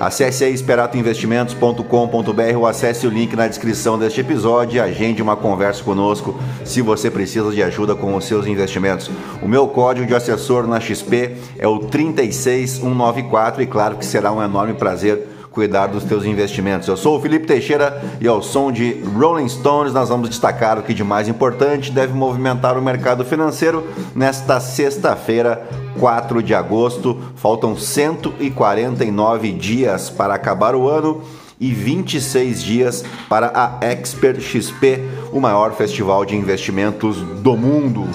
Acesse aí esperatoinvestimentos.com.br ou acesse o link na descrição deste episódio e agende uma conversa conosco se você precisa de ajuda com os seus investimentos. O meu código de assessor na XP é o 36194 e claro que será um enorme prazer cuidar dos teus investimentos. Eu sou o Felipe Teixeira e ao som de Rolling Stones nós vamos destacar o que de mais importante deve movimentar o mercado financeiro nesta sexta-feira, 4 de agosto. Faltam 149 dias para acabar o ano e 26 dias para a Expert XP, o maior festival de investimentos do mundo.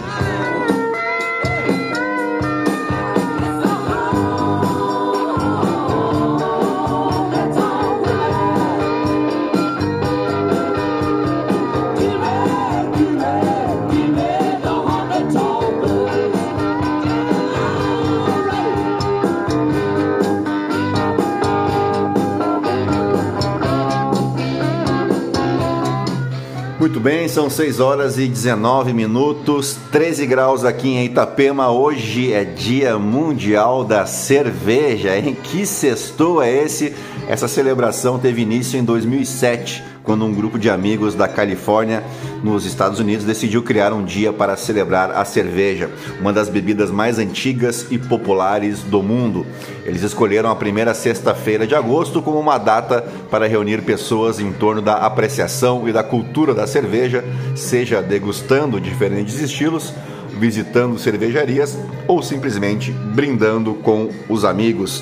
São 6 horas e 19 minutos, 13 graus aqui em Itapema. Hoje é Dia Mundial da Cerveja. Em que sextou é esse? Essa celebração teve início em 2007, quando um grupo de amigos da Califórnia, nos Estados Unidos, decidiu criar um dia para celebrar a cerveja, uma das bebidas mais antigas e populares do mundo. Eles escolheram a primeira sexta-feira de agosto como uma data para reunir pessoas em torno da apreciação e da cultura da cerveja, seja degustando diferentes estilos, visitando cervejarias ou simplesmente brindando com os amigos.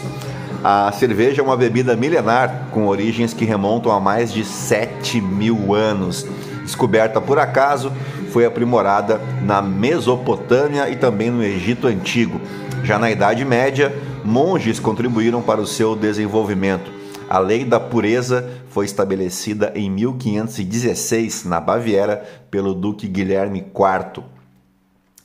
A cerveja é uma bebida milenar com origens que remontam a mais de 7 mil anos. Descoberta por acaso, foi aprimorada na Mesopotâmia e também no Egito Antigo. Já na Idade Média, monges contribuíram para o seu desenvolvimento. A lei da pureza foi estabelecida em 1516 na Baviera pelo Duque Guilherme IV.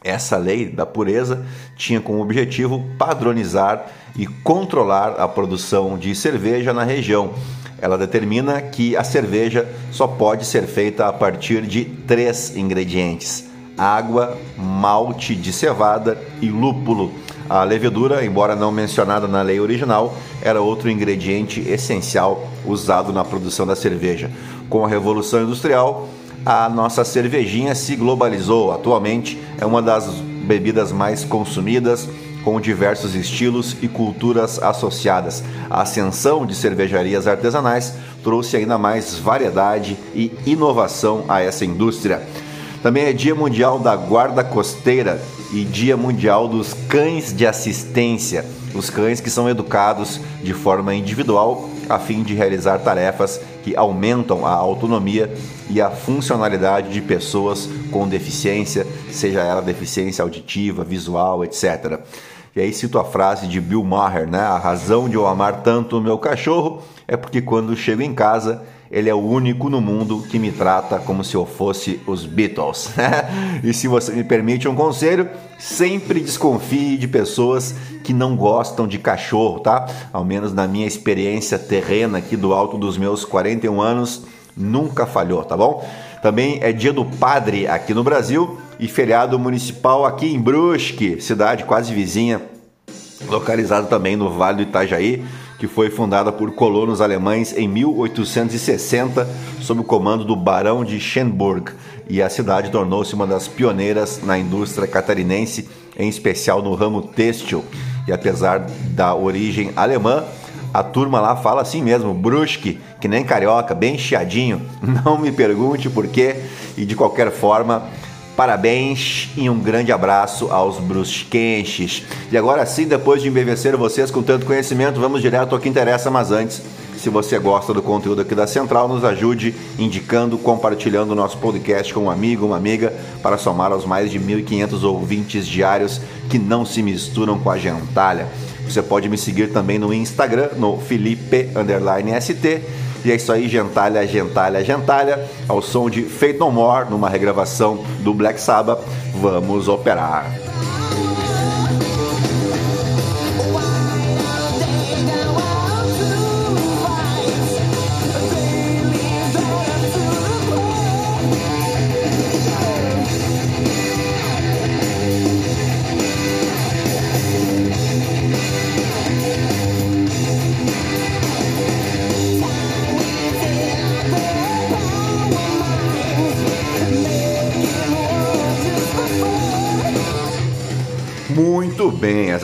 Essa lei da pureza tinha como objetivo padronizar e controlar a produção de cerveja na região. Ela determina que a cerveja só pode ser feita a partir de três ingredientes: água, malte de cevada e lúpulo. A levedura, embora não mencionada na lei original, era outro ingrediente essencial usado na produção da cerveja. Com a Revolução Industrial, a nossa cervejinha se globalizou. Atualmente é uma das bebidas mais consumidas, com diversos estilos e culturas associadas. A ascensão de cervejarias artesanais trouxe ainda mais variedade e inovação a essa indústria. Também é Dia Mundial da Guarda Costeira e Dia Mundial dos Cães de Assistência, os cães que são educados de forma individual a fim de realizar tarefas que aumentam a autonomia e a funcionalidade de pessoas com deficiência, seja ela deficiência auditiva, visual, etc. E aí cito a frase de Bill Maher, né? A razão de eu amar tanto o meu cachorro é porque quando chego em casa ele é o único no mundo que me trata como se eu fosse os Beatles. e se você me permite um conselho, sempre desconfie de pessoas que não gostam de cachorro, tá? Ao menos na minha experiência terrena aqui do alto dos meus 41 anos, nunca falhou, tá bom? Também é dia do padre aqui no Brasil e feriado municipal aqui em Brusque, cidade quase vizinha, localizada também no Vale do Itajaí que foi fundada por colonos alemães em 1860 sob o comando do Barão de Schönburg, e a cidade tornou-se uma das pioneiras na indústria catarinense, em especial no ramo têxtil. E apesar da origem alemã, a turma lá fala assim mesmo, brusque, que nem carioca, bem chiadinho. Não me pergunte por quê, e de qualquer forma, Parabéns e um grande abraço aos brusquenches. E agora sim, depois de embevecer vocês com tanto conhecimento, vamos direto ao que interessa, mas antes, se você gosta do conteúdo aqui da Central, nos ajude indicando, compartilhando o nosso podcast com um amigo, uma amiga, para somar aos mais de 1.500 ouvintes diários que não se misturam com a gentalha. Você pode me seguir também no Instagram, no Felipe_ST E é isso aí, gentalha, gentalha, gentalha, ao som de Fate No More, numa regravação do Black Sabbath. Vamos operar.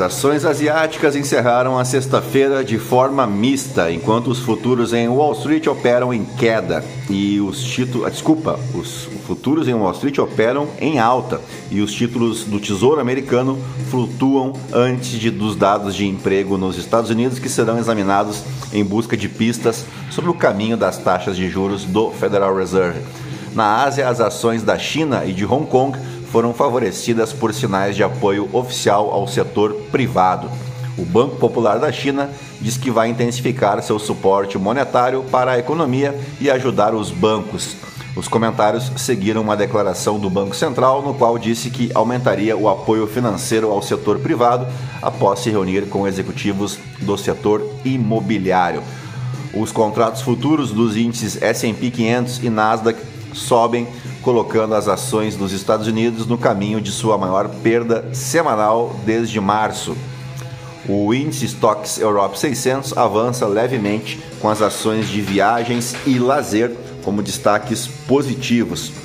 Ações asiáticas encerraram a sexta-feira de forma mista, enquanto os futuros em Wall Street operam em queda e os títulos, ah, desculpa, os futuros em Wall Street operam em alta e os títulos do Tesouro Americano flutuam antes de, dos dados de emprego nos Estados Unidos que serão examinados em busca de pistas sobre o caminho das taxas de juros do Federal Reserve. Na Ásia, as ações da China e de Hong Kong foram favorecidas por sinais de apoio oficial ao setor privado. O Banco Popular da China diz que vai intensificar seu suporte monetário para a economia e ajudar os bancos. Os comentários seguiram uma declaração do Banco Central, no qual disse que aumentaria o apoio financeiro ao setor privado após se reunir com executivos do setor imobiliário. Os contratos futuros dos índices SP 500 e Nasdaq sobem colocando as ações dos Estados Unidos no caminho de sua maior perda semanal desde março. O índice Stocks Europe 600 avança levemente com as ações de viagens e lazer como destaques positivos.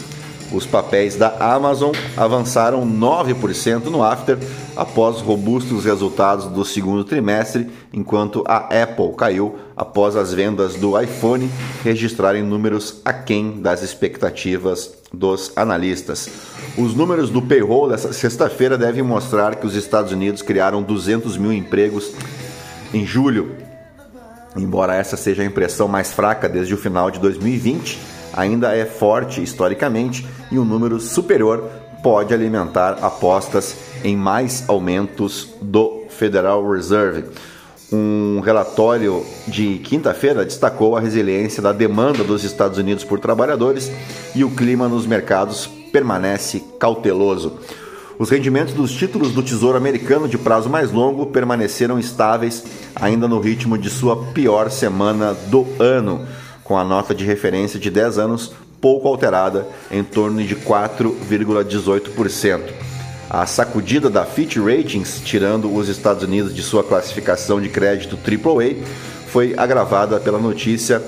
Os papéis da Amazon avançaram 9% no after após robustos resultados do segundo trimestre, enquanto a Apple caiu após as vendas do iPhone registrarem números aquém das expectativas dos analistas. Os números do payroll dessa sexta-feira devem mostrar que os Estados Unidos criaram 200 mil empregos em julho. Embora essa seja a impressão mais fraca desde o final de 2020, ainda é forte historicamente e um número superior pode alimentar apostas em mais aumentos do Federal Reserve. Um relatório de quinta-feira destacou a resiliência da demanda dos Estados Unidos por trabalhadores e o clima nos mercados permanece cauteloso. Os rendimentos dos títulos do Tesouro Americano de prazo mais longo permaneceram estáveis, ainda no ritmo de sua pior semana do ano, com a nota de referência de 10 anos pouco alterada, em torno de 4,18%. A sacudida da Fitch Ratings, tirando os Estados Unidos de sua classificação de crédito AAA, foi agravada pela notícia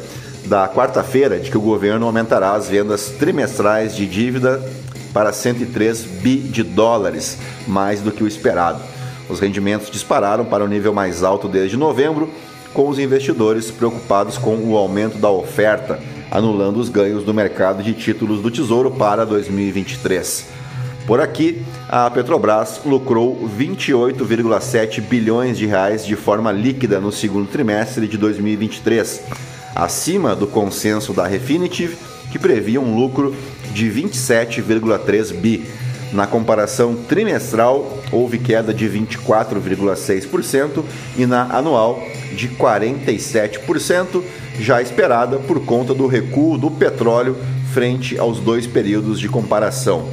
da quarta-feira de que o governo aumentará as vendas trimestrais de dívida para 103 bi de dólares, mais do que o esperado. Os rendimentos dispararam para o nível mais alto desde novembro, com os investidores preocupados com o aumento da oferta, anulando os ganhos do mercado de títulos do Tesouro para 2023. Por aqui, a Petrobras lucrou 28,7 bilhões de reais de forma líquida no segundo trimestre de 2023, acima do consenso da Refinitiv, que previa um lucro de 27,3 bi. Na comparação trimestral, houve queda de 24,6% e na anual de 47%, já esperada por conta do recuo do petróleo frente aos dois períodos de comparação.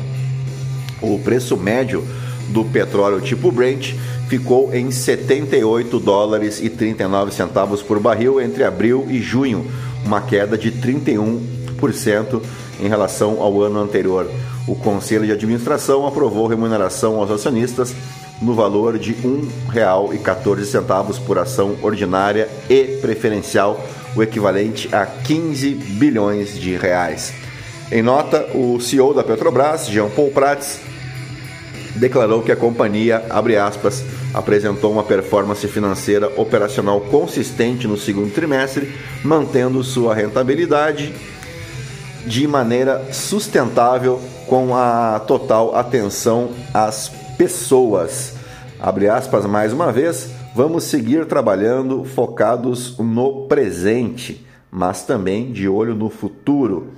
O preço médio do petróleo tipo Brent ficou em 78 dólares e 39 centavos por barril entre abril e junho, uma queda de 31% em relação ao ano anterior. O Conselho de Administração aprovou remuneração aos acionistas no valor de R$ 1,14 por ação ordinária e preferencial, o equivalente a 15 bilhões de reais. Em nota, o CEO da Petrobras, Jean Paul Prats, declarou que a companhia, aspas, apresentou uma performance financeira operacional consistente no segundo trimestre, mantendo sua rentabilidade de maneira sustentável com a total atenção às pessoas. Abre aspas mais uma vez, vamos seguir trabalhando focados no presente, mas também de olho no futuro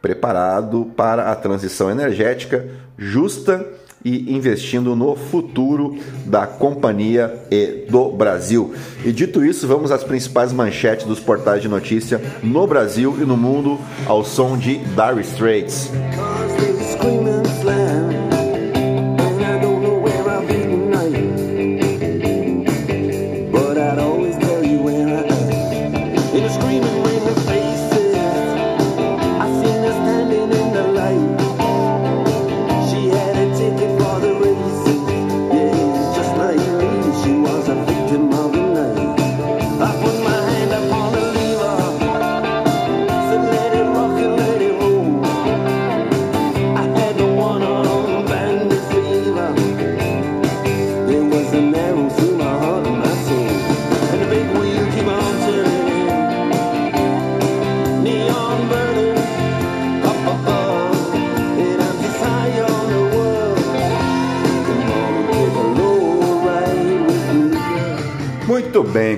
preparado para a transição energética justa e investindo no futuro da companhia e do Brasil. E dito isso, vamos às principais manchetes dos portais de notícia no Brasil e no mundo ao som de Dire Straits.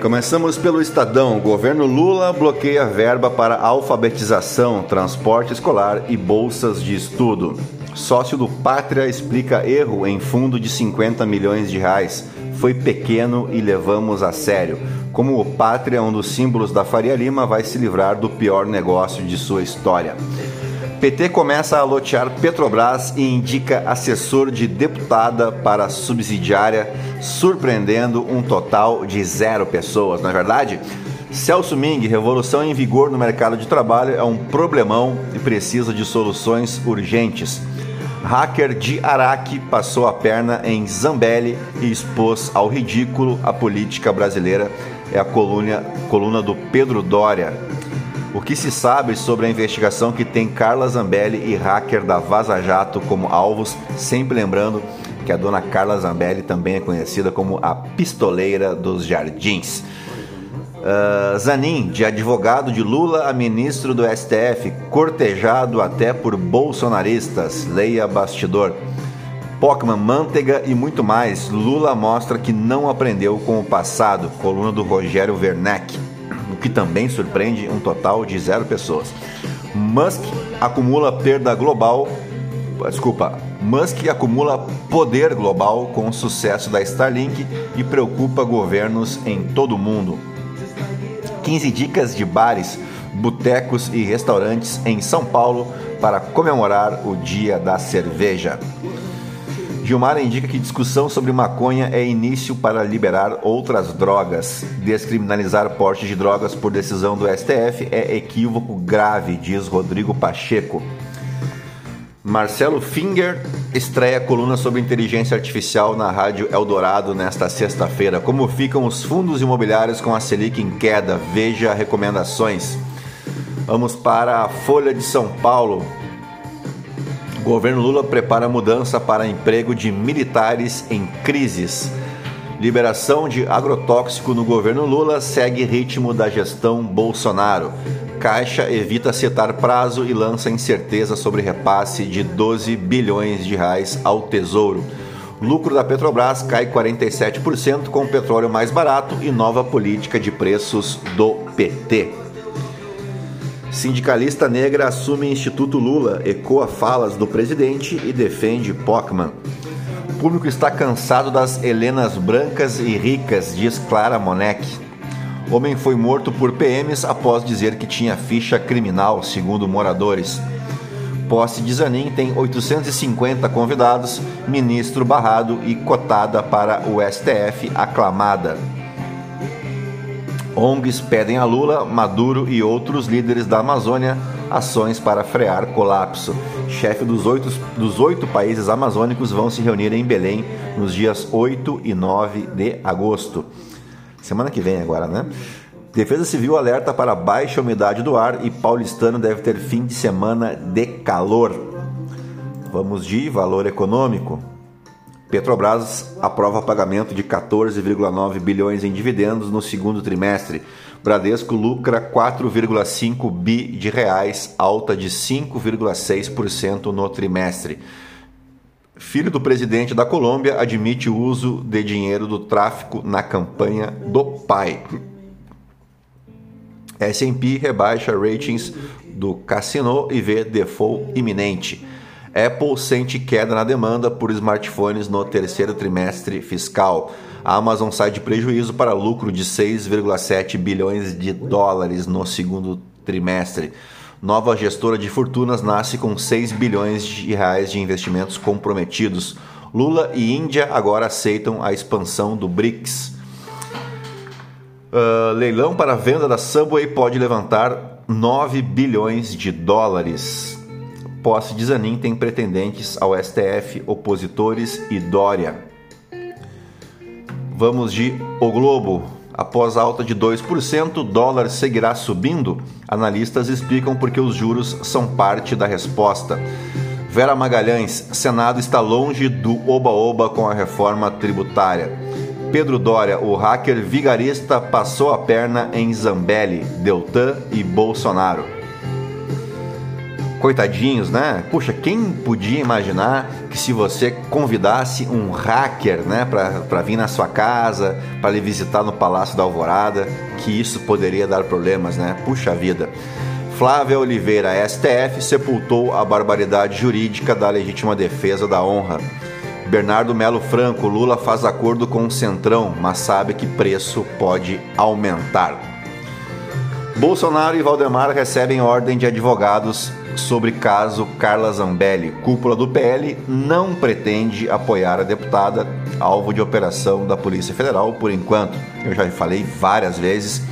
Começamos pelo Estadão. governo Lula bloqueia verba para alfabetização, transporte escolar e bolsas de estudo. Sócio do Pátria explica erro em fundo de 50 milhões de reais. Foi pequeno e levamos a sério. Como o Pátria, um dos símbolos da Faria Lima, vai se livrar do pior negócio de sua história. PT começa a lotear Petrobras e indica assessor de deputada para subsidiária, surpreendendo um total de zero pessoas. Na é verdade, Celso Ming, revolução em vigor no mercado de trabalho é um problemão e precisa de soluções urgentes. Hacker de Araque passou a perna em Zambelli e expôs ao ridículo a política brasileira. É a coluna, coluna do Pedro Dória. O que se sabe sobre a investigação que tem Carla Zambelli e hacker da Vaza Jato como alvos, sempre lembrando que a dona Carla Zambelli também é conhecida como a pistoleira dos jardins. Uh, Zanin, de advogado de Lula a ministro do STF, cortejado até por bolsonaristas, leia bastidor. Pokémon, Manteiga e muito mais. Lula mostra que não aprendeu com o passado. Coluna do Rogério Werneck que também surpreende um total de zero pessoas. Musk acumula perda global. Desculpa, Musk acumula poder global com o sucesso da Starlink e preocupa governos em todo o mundo. 15 dicas de bares, botecos e restaurantes em São Paulo para comemorar o Dia da Cerveja. Gilmar indica que discussão sobre maconha é início para liberar outras drogas. Descriminalizar porte de drogas por decisão do STF é equívoco grave, diz Rodrigo Pacheco. Marcelo Finger estreia coluna sobre inteligência artificial na Rádio Eldorado nesta sexta-feira. Como ficam os fundos imobiliários com a Selic em queda? Veja recomendações. Vamos para a Folha de São Paulo. Governo Lula prepara mudança para emprego de militares em crises. Liberação de agrotóxico no governo Lula segue ritmo da gestão Bolsonaro. Caixa evita setar prazo e lança incerteza sobre repasse de 12 bilhões de reais ao Tesouro. Lucro da Petrobras cai 47% com petróleo mais barato e nova política de preços do PT. Sindicalista negra assume Instituto Lula, ecoa falas do presidente e defende Pockman. O público está cansado das Helenas brancas e ricas, diz Clara Monek. Homem foi morto por PMs após dizer que tinha ficha criminal, segundo moradores. Posse de Zanin tem 850 convidados, ministro barrado e cotada para o STF aclamada. ONGs pedem a Lula, Maduro e outros líderes da Amazônia ações para frear colapso. Chefe dos oito, dos oito países amazônicos vão se reunir em Belém nos dias 8 e 9 de agosto. Semana que vem agora, né? Defesa Civil alerta para baixa umidade do ar e paulistano deve ter fim de semana de calor. Vamos de valor econômico. Petrobras aprova pagamento de 14,9 bilhões em dividendos no segundo trimestre. Bradesco lucra 4,5 bi de reais, alta de 5,6% no trimestre. Filho do presidente da Colômbia admite o uso de dinheiro do tráfico na campanha do pai. S&P rebaixa ratings do Cassino e vê default iminente. Apple sente queda na demanda por smartphones no terceiro trimestre fiscal. A Amazon sai de prejuízo para lucro de 6,7 bilhões de dólares no segundo trimestre. Nova gestora de fortunas nasce com 6 bilhões de reais de investimentos comprometidos. Lula e Índia agora aceitam a expansão do BRICS. Uh, leilão para venda da Subway pode levantar 9 bilhões de dólares. Posse de Zanin tem pretendentes ao STF, opositores e Dória. Vamos de O Globo. Após alta de 2%, o dólar seguirá subindo? Analistas explicam porque os juros são parte da resposta. Vera Magalhães, Senado está longe do oba-oba com a reforma tributária. Pedro Dória, o hacker vigarista, passou a perna em Zambelli, Deltan e Bolsonaro. Coitadinhos, né? Puxa, quem podia imaginar que se você convidasse um hacker, né, para vir na sua casa, para lhe visitar no Palácio da Alvorada, que isso poderia dar problemas, né? Puxa vida. Flávia Oliveira, STF, sepultou a barbaridade jurídica da legítima defesa da honra. Bernardo Melo Franco, Lula faz acordo com o Centrão, mas sabe que preço pode aumentar. Bolsonaro e Valdemar recebem ordem de advogados sobre caso Carla Zambelli. Cúpula do PL não pretende apoiar a deputada, alvo de operação da Polícia Federal por enquanto. Eu já falei várias vezes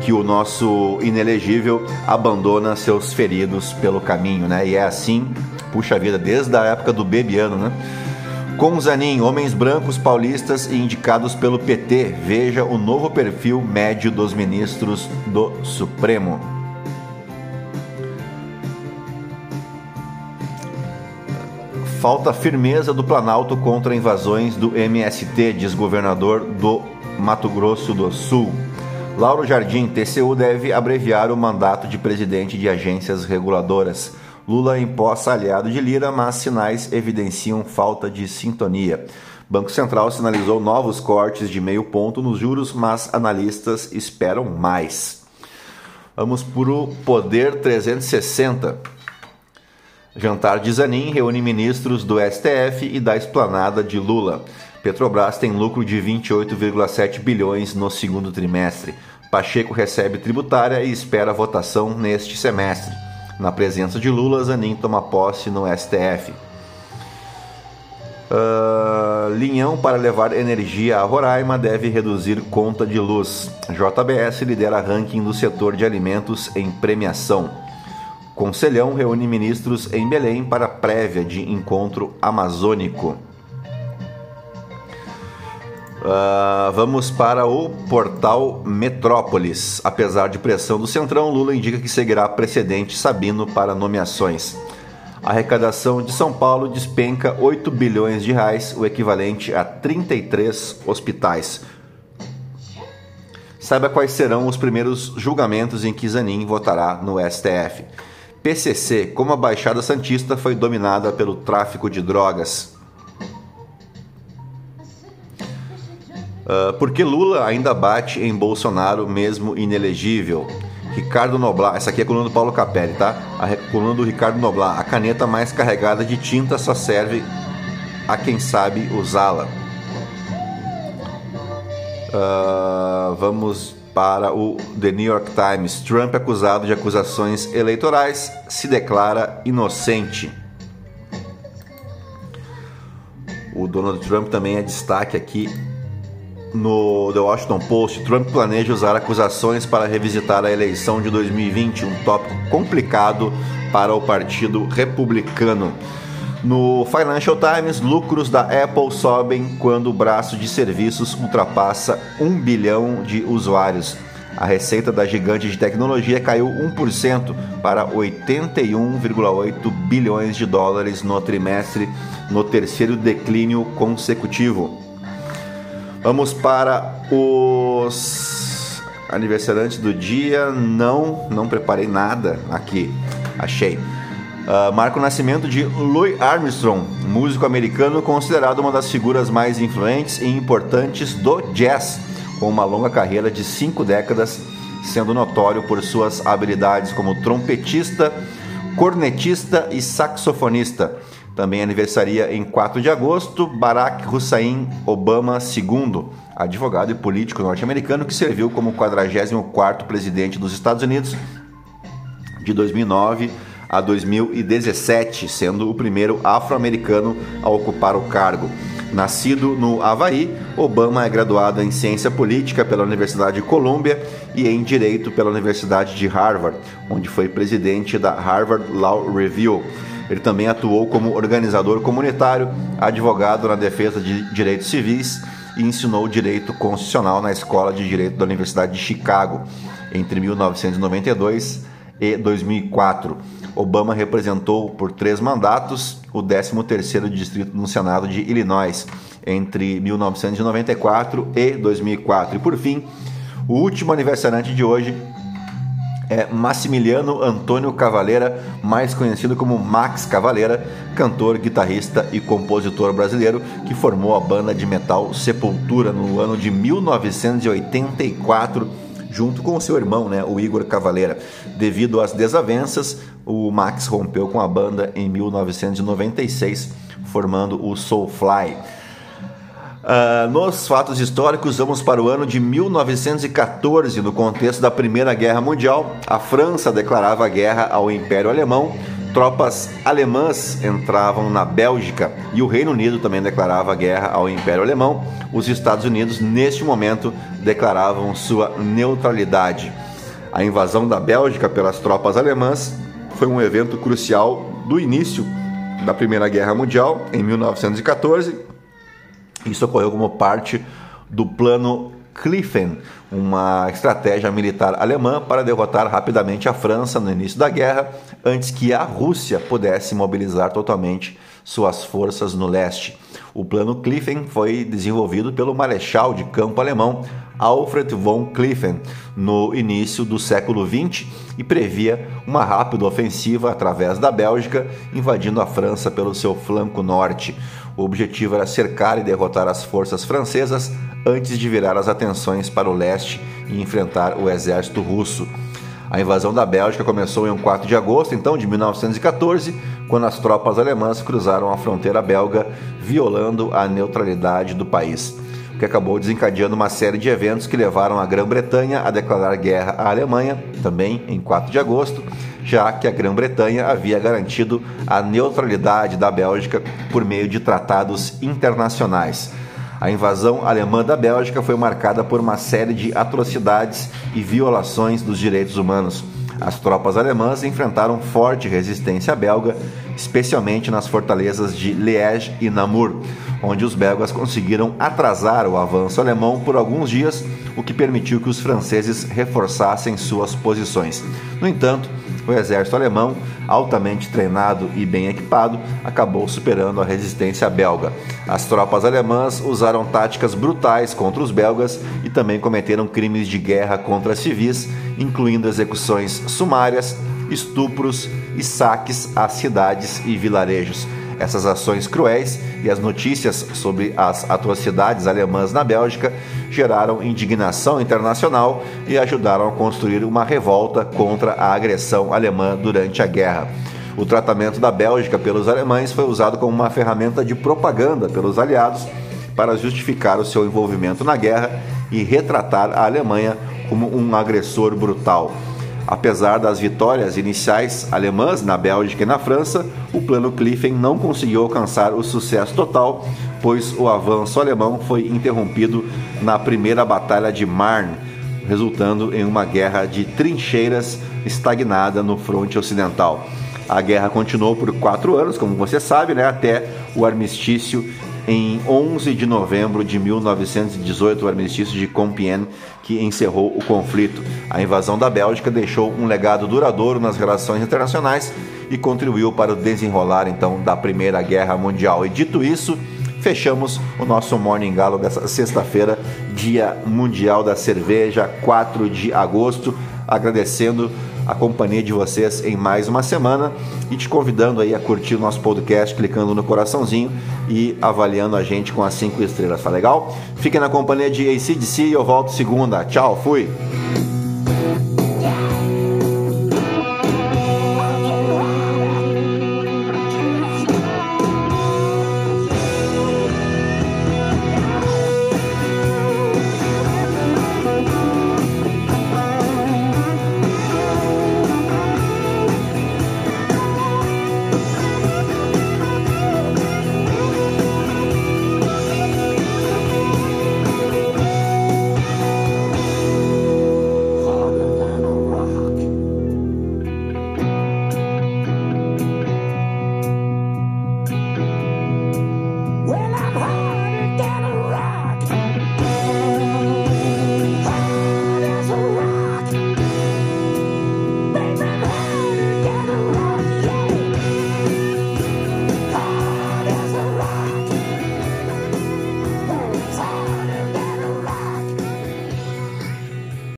que o nosso inelegível abandona seus feridos pelo caminho, né? E é assim, puxa vida, desde a época do Bebiano, né? Com Zanin, homens brancos paulistas e indicados pelo PT. Veja o novo perfil médio dos ministros do Supremo. Falta firmeza do Planalto contra invasões do MST, diz governador do Mato Grosso do Sul. Lauro Jardim, TCU deve abreviar o mandato de presidente de agências reguladoras. Lula empossa aliado de Lira, mas sinais evidenciam falta de sintonia. Banco Central sinalizou novos cortes de meio ponto nos juros, mas analistas esperam mais. Vamos para o Poder 360. Jantar de Zanin reúne ministros do STF e da esplanada de Lula. Petrobras tem lucro de 28,7 bilhões no segundo trimestre. Pacheco recebe tributária e espera votação neste semestre. Na presença de Lula, Zanin toma posse no STF. Uh, ah, linhão para levar energia a Roraima deve reduzir conta de luz. JBS lidera ranking do setor de alimentos em premiação. Conselhão reúne ministros em Belém para prévia de encontro amazônico. Uh, vamos para o portal Metrópolis. Apesar de pressão do Centrão, Lula indica que seguirá precedente Sabino para nomeações. A arrecadação de São Paulo despenca 8 bilhões de reais, o equivalente a 33 hospitais. Saiba quais serão os primeiros julgamentos em que Zanin votará no STF. PCC, como a Baixada Santista foi dominada pelo tráfico de drogas. Uh, por que Lula ainda bate em Bolsonaro mesmo inelegível? Ricardo Noblar, essa aqui é a coluna do Paulo Capelli, tá? A coluna do Ricardo Noblar. A caneta mais carregada de tinta só serve a quem sabe usá-la. Uh, vamos para o The New York Times. Trump, acusado de acusações eleitorais, se declara inocente. O Donald Trump também é destaque aqui no The Washington Post, Trump planeja usar acusações para revisitar a eleição de 2020, um tópico complicado para o Partido Republicano. No Financial Times, lucros da Apple sobem quando o braço de serviços ultrapassa 1 bilhão de usuários. A receita da gigante de tecnologia caiu 1% para 81,8 bilhões de dólares no trimestre, no terceiro declínio consecutivo. Vamos para os aniversariantes do dia. Não, não preparei nada aqui. Achei. Uh, marca o nascimento de Louis Armstrong, músico americano considerado uma das figuras mais influentes e importantes do jazz, com uma longa carreira de cinco décadas, sendo notório por suas habilidades como trompetista, cornetista e saxofonista. Também aniversaria em 4 de agosto Barack Hussein Obama II, advogado e político norte-americano que serviu como 44º presidente dos Estados Unidos de 2009 a 2017, sendo o primeiro afro-americano a ocupar o cargo. Nascido no Havaí, Obama é graduado em Ciência Política pela Universidade de Columbia e em Direito pela Universidade de Harvard, onde foi presidente da Harvard Law Review. Ele também atuou como organizador comunitário, advogado na defesa de direitos civis e ensinou direito constitucional na Escola de Direito da Universidade de Chicago entre 1992 e 2004. Obama representou por três mandatos o 13º distrito no Senado de Illinois entre 1994 e 2004. E por fim, o último aniversariante de hoje é Massimiliano Antônio Cavaleira, mais conhecido como Max Cavaleira, cantor, guitarrista e compositor brasileiro que formou a banda de metal Sepultura no ano de 1984 junto com o seu irmão, né, o Igor Cavaleira. Devido às desavenças, o Max rompeu com a banda em 1996, formando o Soulfly. Uh, nos fatos históricos, vamos para o ano de 1914, no contexto da Primeira Guerra Mundial. A França declarava guerra ao Império Alemão tropas alemãs entravam na Bélgica e o Reino Unido também declarava guerra ao Império Alemão. Os Estados Unidos, neste momento, declaravam sua neutralidade. A invasão da Bélgica pelas tropas alemãs foi um evento crucial do início da Primeira Guerra Mundial, em 1914. Isso ocorreu como parte do Plano Kliffen, uma estratégia militar alemã para derrotar rapidamente a França no início da guerra, antes que a Rússia pudesse mobilizar totalmente suas forças no leste. O plano Kliffen foi desenvolvido pelo marechal de campo alemão Alfred von Kliffen no início do século XX e previa uma rápida ofensiva através da Bélgica, invadindo a França pelo seu flanco norte. O objetivo era cercar e derrotar as forças francesas antes de virar as atenções para o leste e enfrentar o exército russo. A invasão da Bélgica começou em 4 de agosto, então, de 1914, quando as tropas alemãs cruzaram a fronteira belga, violando a neutralidade do país, que acabou desencadeando uma série de eventos que levaram a Grã-Bretanha a declarar guerra à Alemanha, também em 4 de agosto, já que a Grã-Bretanha havia garantido a neutralidade da Bélgica por meio de tratados internacionais. A invasão alemã da Bélgica foi marcada por uma série de atrocidades e violações dos direitos humanos. As tropas alemãs enfrentaram forte resistência belga, especialmente nas fortalezas de Liège e Namur, onde os belgas conseguiram atrasar o avanço alemão por alguns dias, o que permitiu que os franceses reforçassem suas posições. No entanto, o exército alemão, altamente treinado e bem equipado, acabou superando a resistência belga. As tropas alemãs usaram táticas brutais contra os belgas e também cometeram crimes de guerra contra civis, incluindo execuções sumárias, estupros e saques a cidades e vilarejos. Essas ações cruéis e as notícias sobre as atrocidades alemãs na Bélgica geraram indignação internacional e ajudaram a construir uma revolta contra a agressão alemã durante a guerra. O tratamento da Bélgica pelos alemães foi usado como uma ferramenta de propaganda pelos aliados para justificar o seu envolvimento na guerra e retratar a Alemanha como um agressor brutal. Apesar das vitórias iniciais alemãs na Bélgica e na França, o plano Kliffen não conseguiu alcançar o sucesso total, pois o avanço alemão foi interrompido na primeira Batalha de Marne, resultando em uma guerra de trincheiras estagnada no fronte ocidental. A guerra continuou por quatro anos, como você sabe, né, até o armistício em 11 de novembro de 1918, o armistício de Compiègne, que encerrou o conflito. A invasão da Bélgica deixou um legado duradouro nas relações internacionais e contribuiu para o desenrolar então da Primeira Guerra Mundial. E dito isso, fechamos o nosso Morning Galo dessa sexta-feira, Dia Mundial da Cerveja, 4 de agosto, agradecendo a companhia de vocês em mais uma semana e te convidando aí a curtir o nosso podcast clicando no coraçãozinho e avaliando a gente com as cinco estrelas, tá legal? Fiquem na companhia de ACDC e eu volto segunda. Tchau, fui!